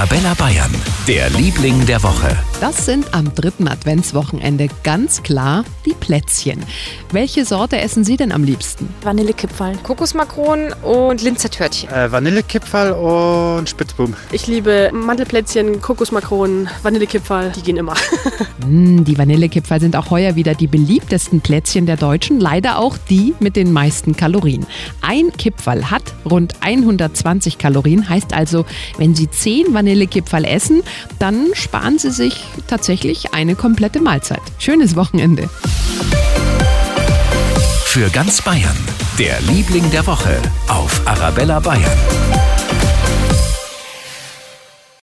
Arabella Bayern, der Liebling der Woche. Das sind am dritten Adventswochenende ganz klar die Plätzchen. Welche Sorte essen Sie denn am liebsten? Vanillekipferl. Kokosmakronen und Linzer Törtchen. Äh, Vanillekipferl und Spitzbuben. Ich liebe Mandelplätzchen, Kokosmakronen, Vanillekipferl, die gehen immer. Mm, die Vanillekipferl sind auch heuer wieder die beliebtesten Plätzchen der Deutschen, leider auch die mit den meisten Kalorien. Ein Kipferl hat rund 120 Kalorien, heißt also, wenn Sie 10 Vanillekipferl essen, dann sparen Sie sich tatsächlich eine komplette Mahlzeit. Schönes Wochenende. Für ganz Bayern, der Liebling der Woche auf Arabella Bayern.